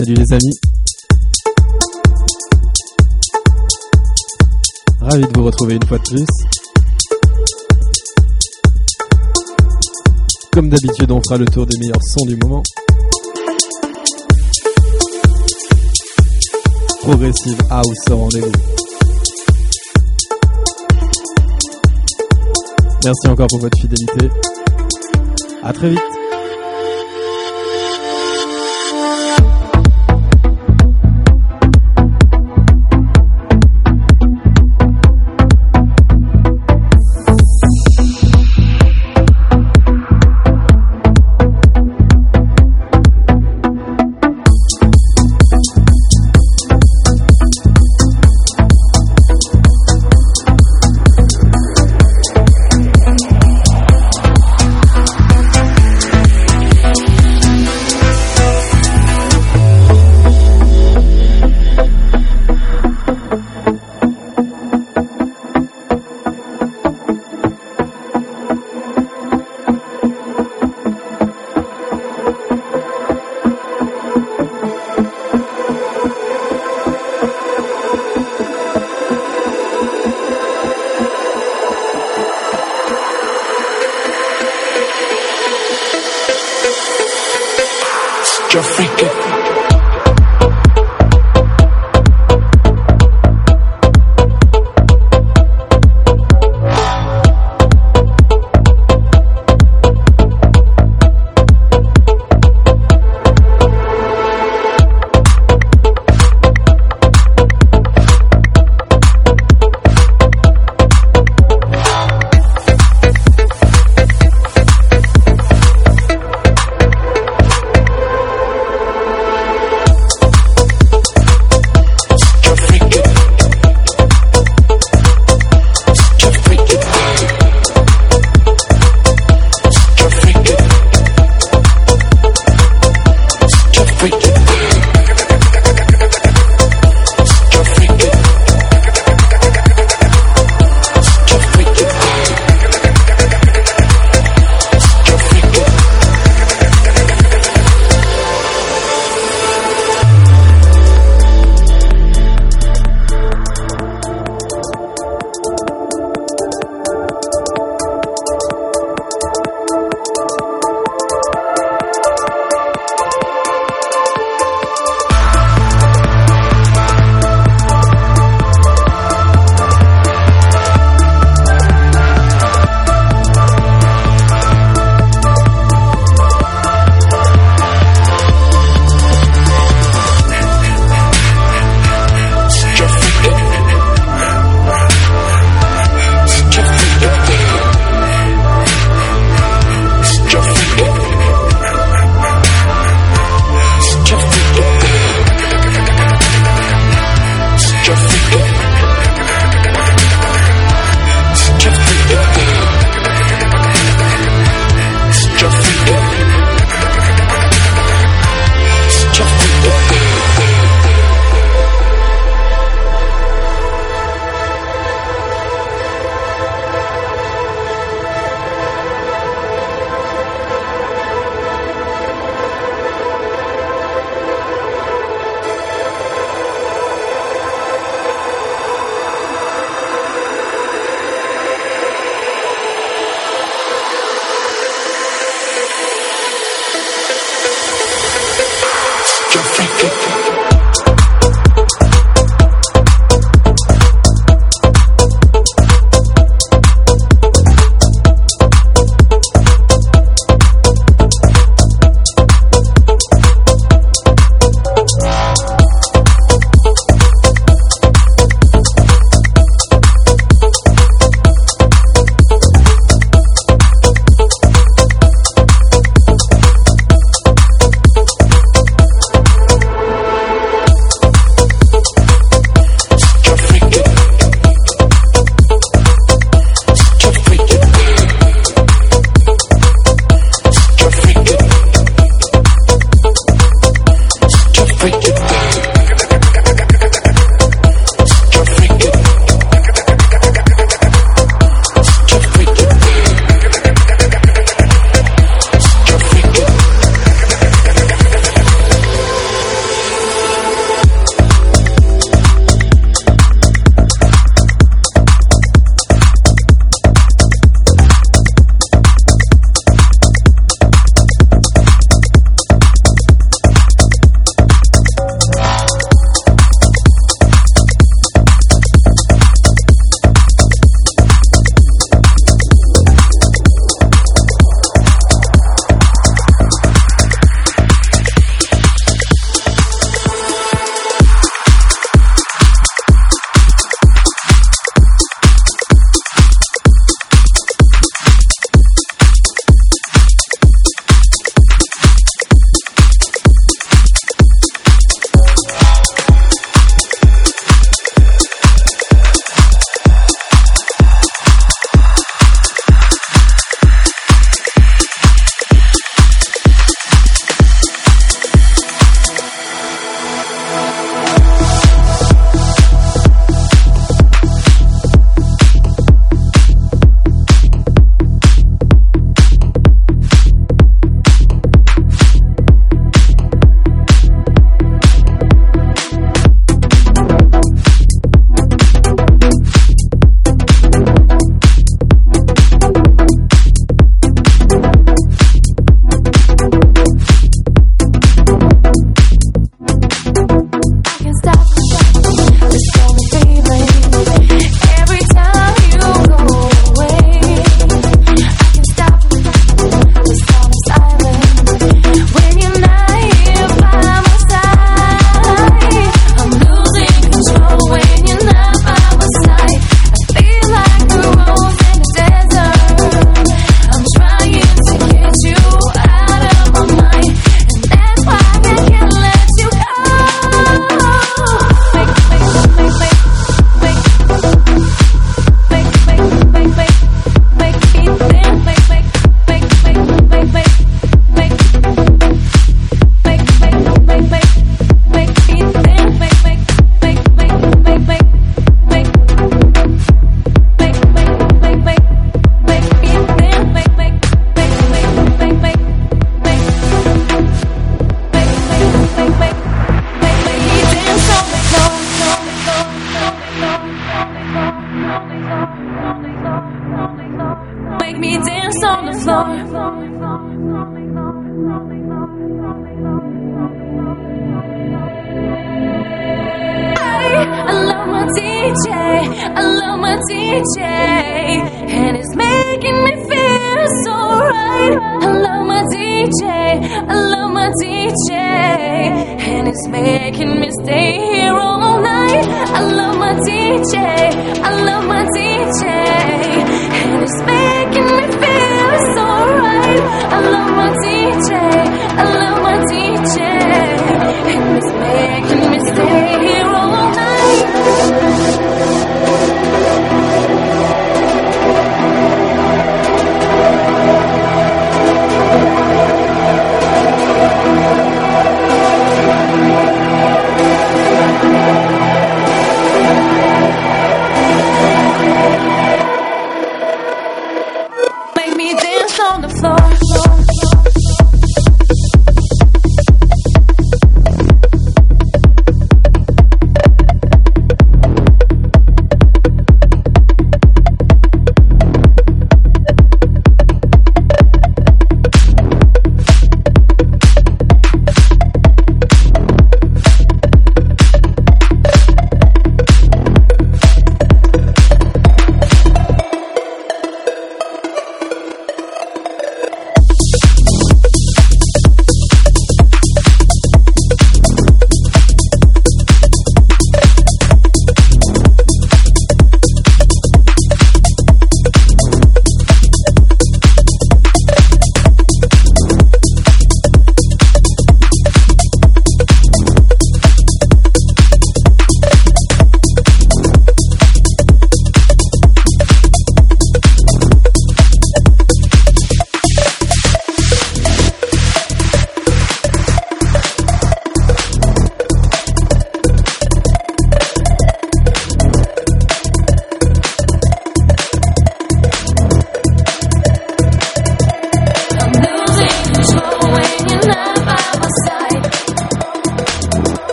Salut les amis. Ravi de vous retrouver une fois de plus. Comme d'habitude, on fera le tour des meilleurs sons du moment. Progressive House au rendez-vous. Merci encore pour votre fidélité. À très vite.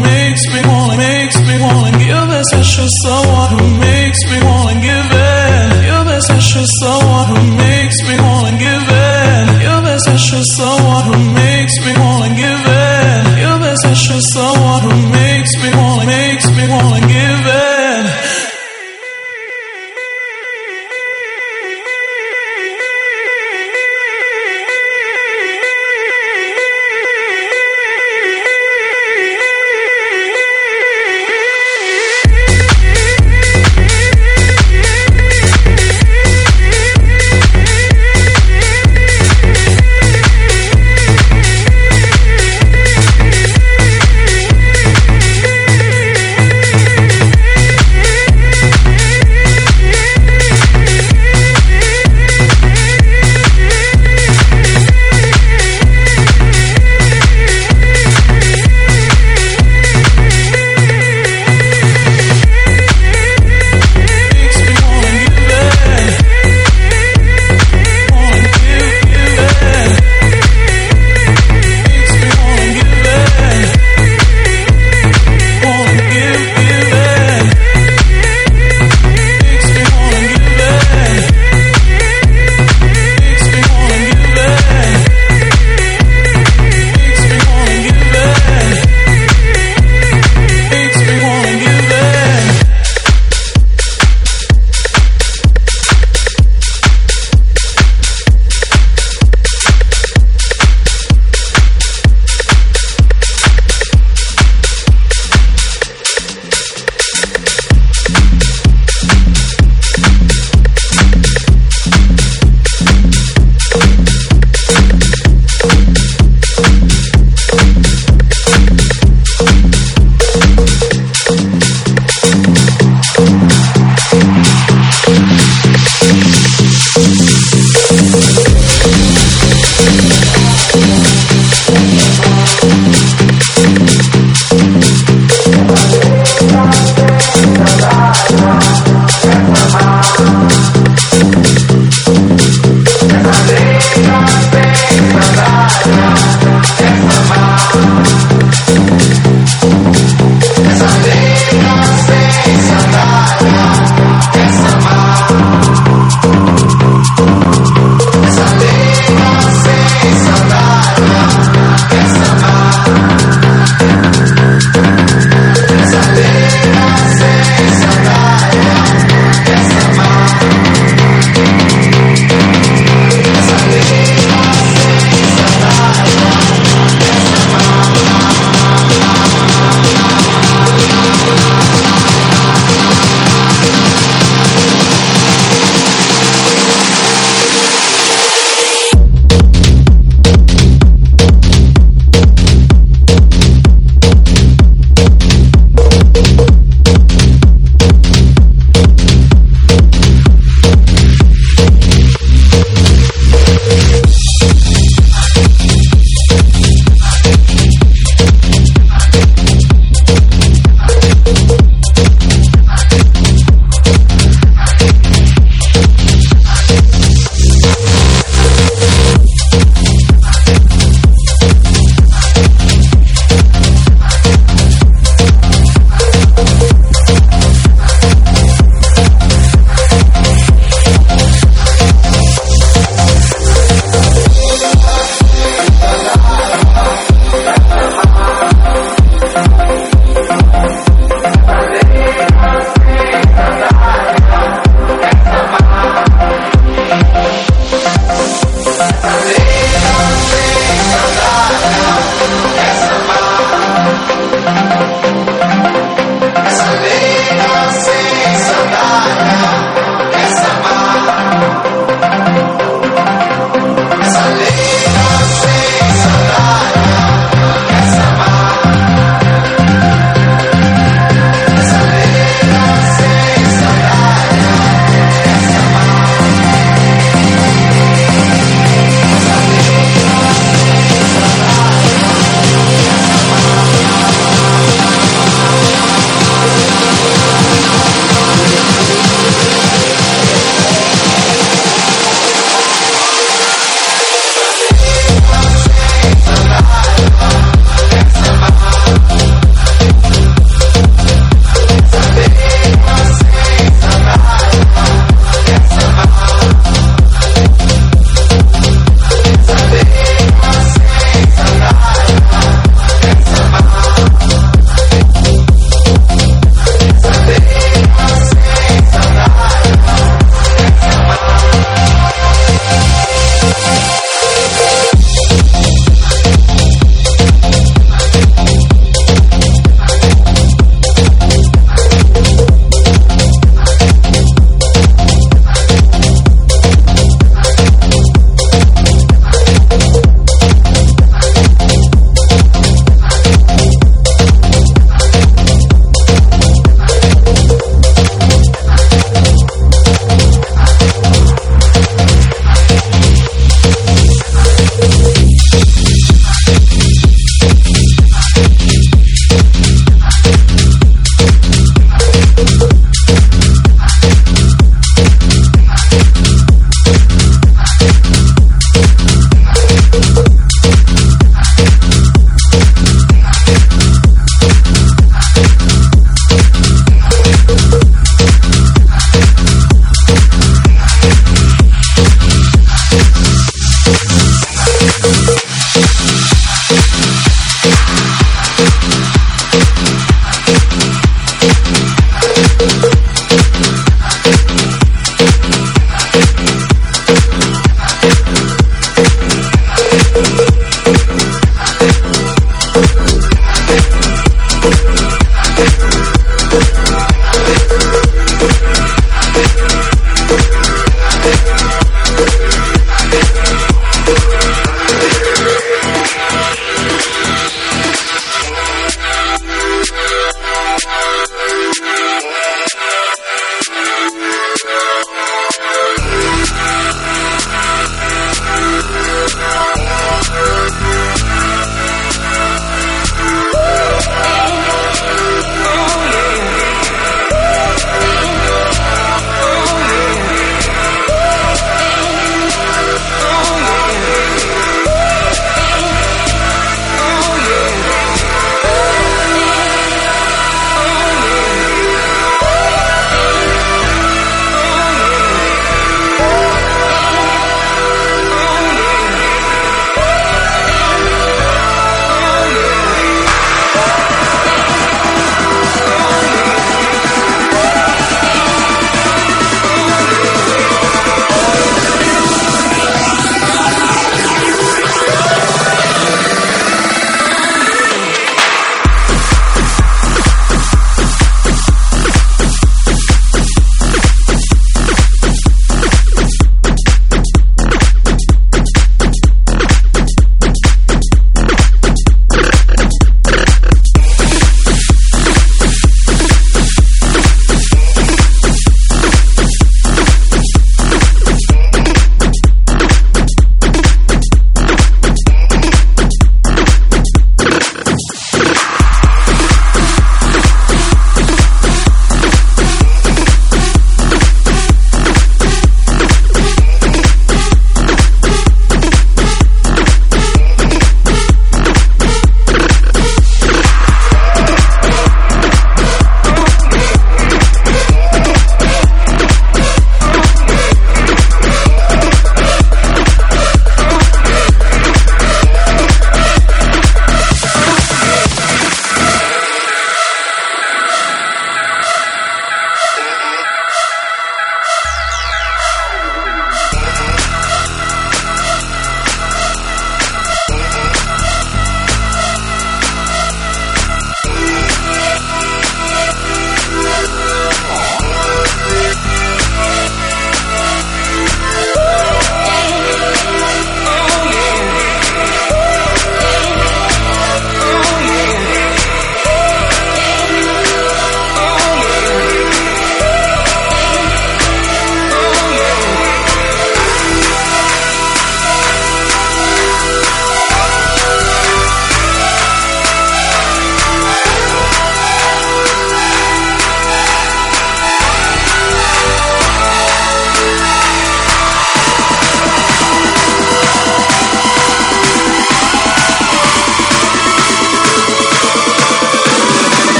makes me wanna, makes me wanna give it. Such someone who makes me wanna give it. Give it such a someone.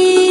You.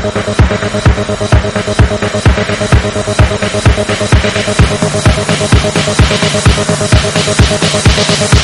Thank you.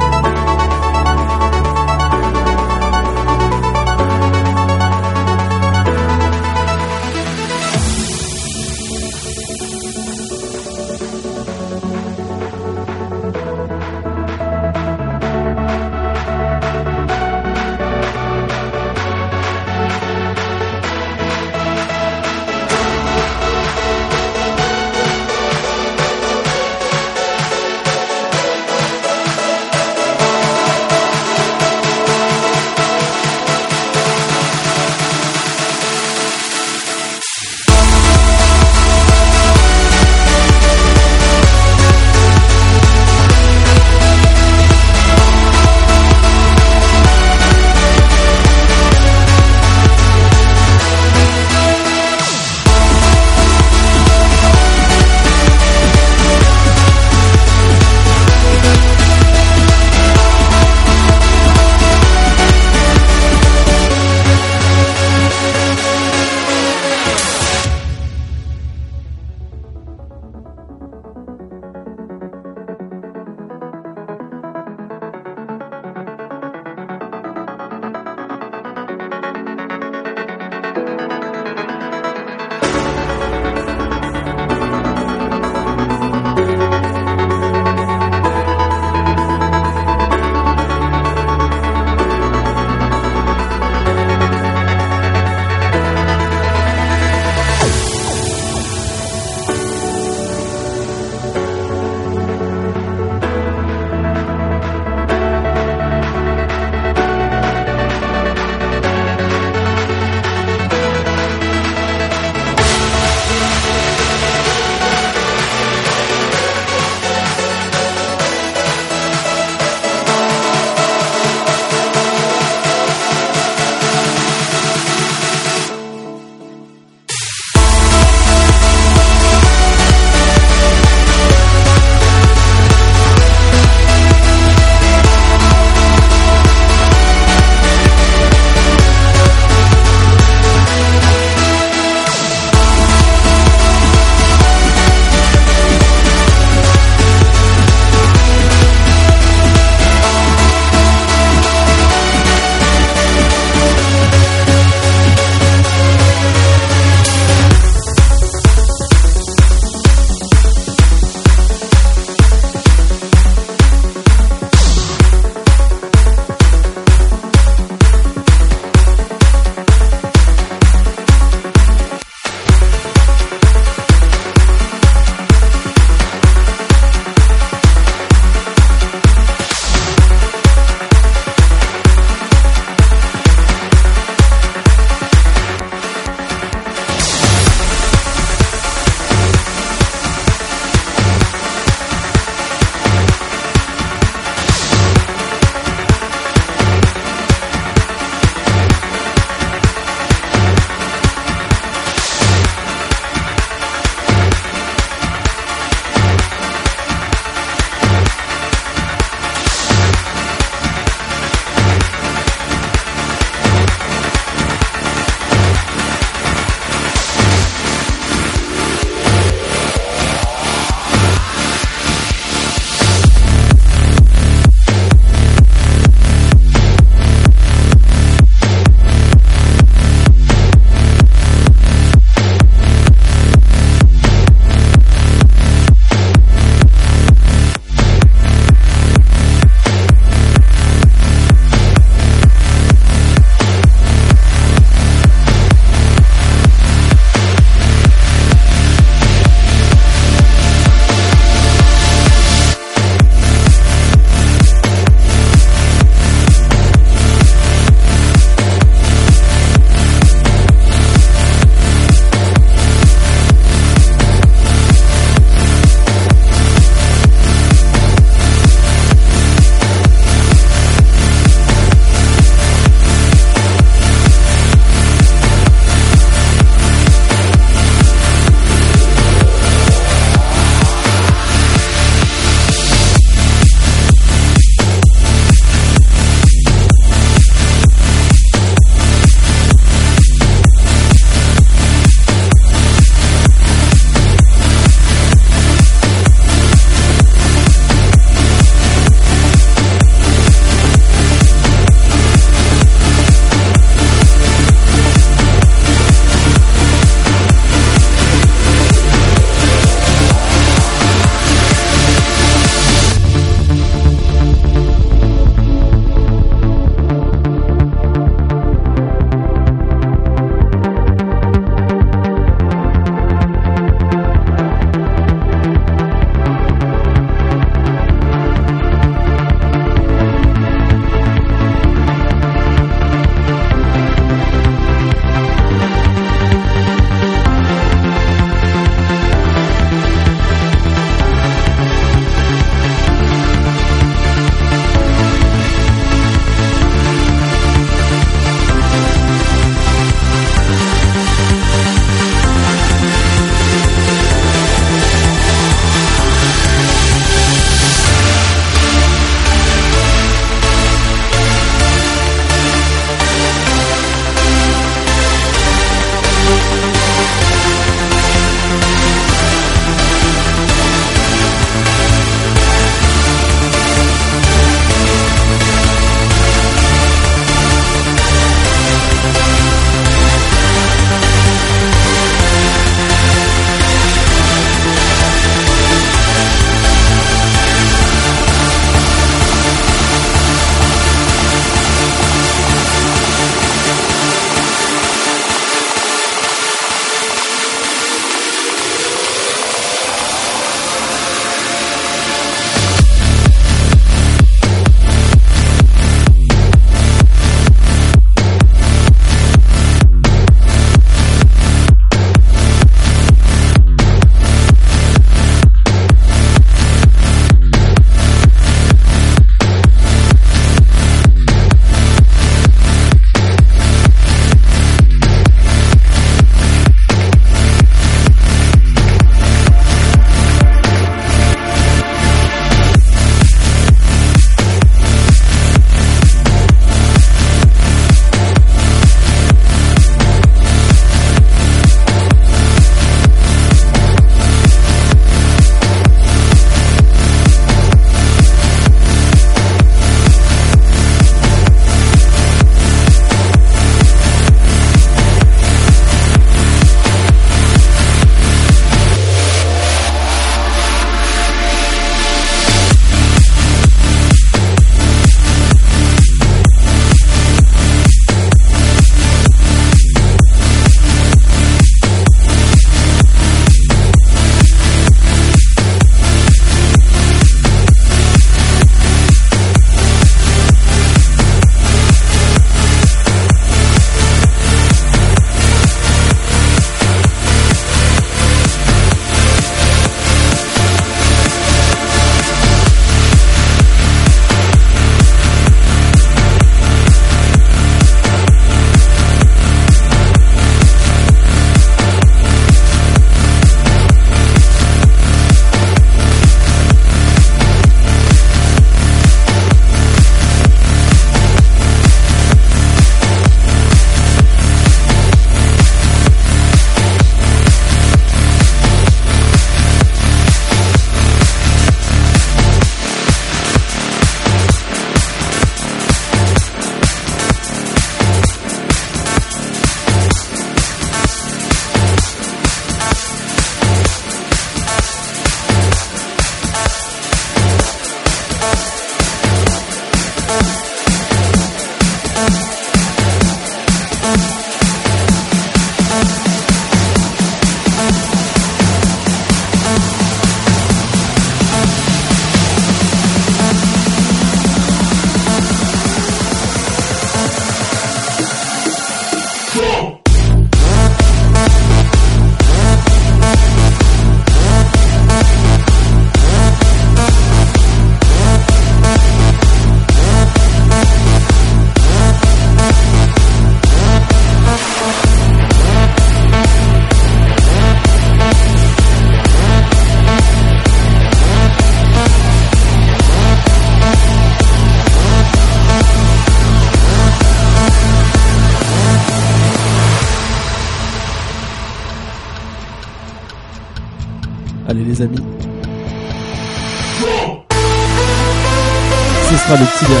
Le petit dernier.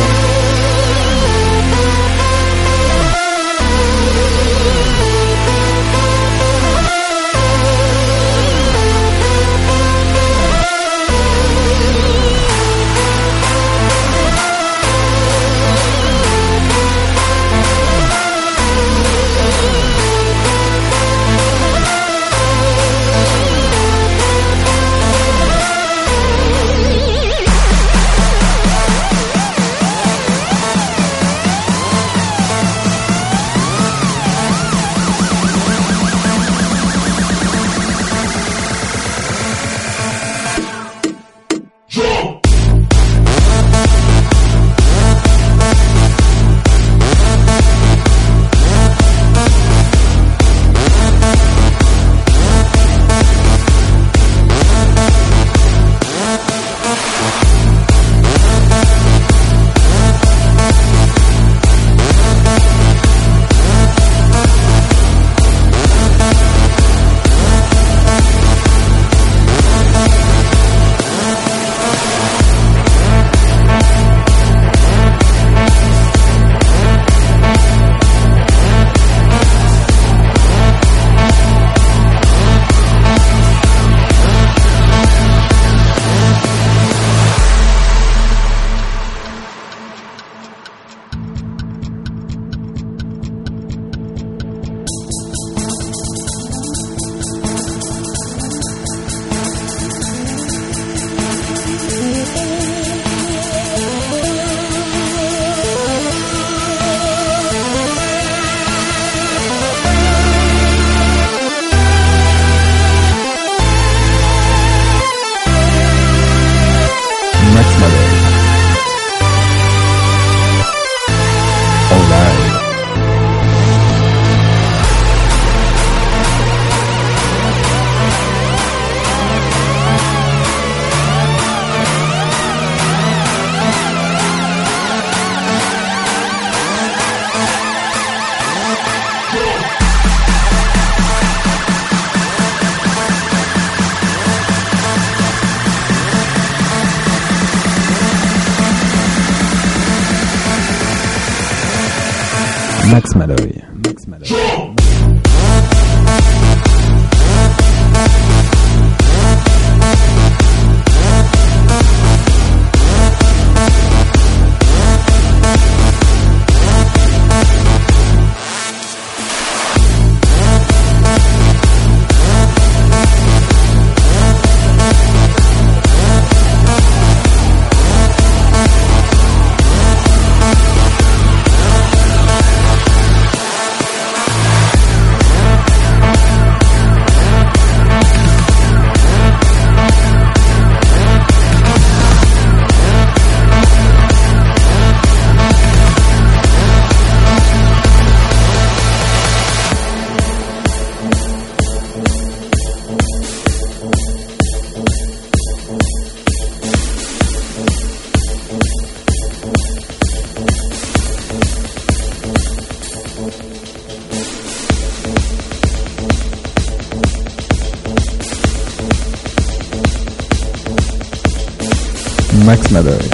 Krishna,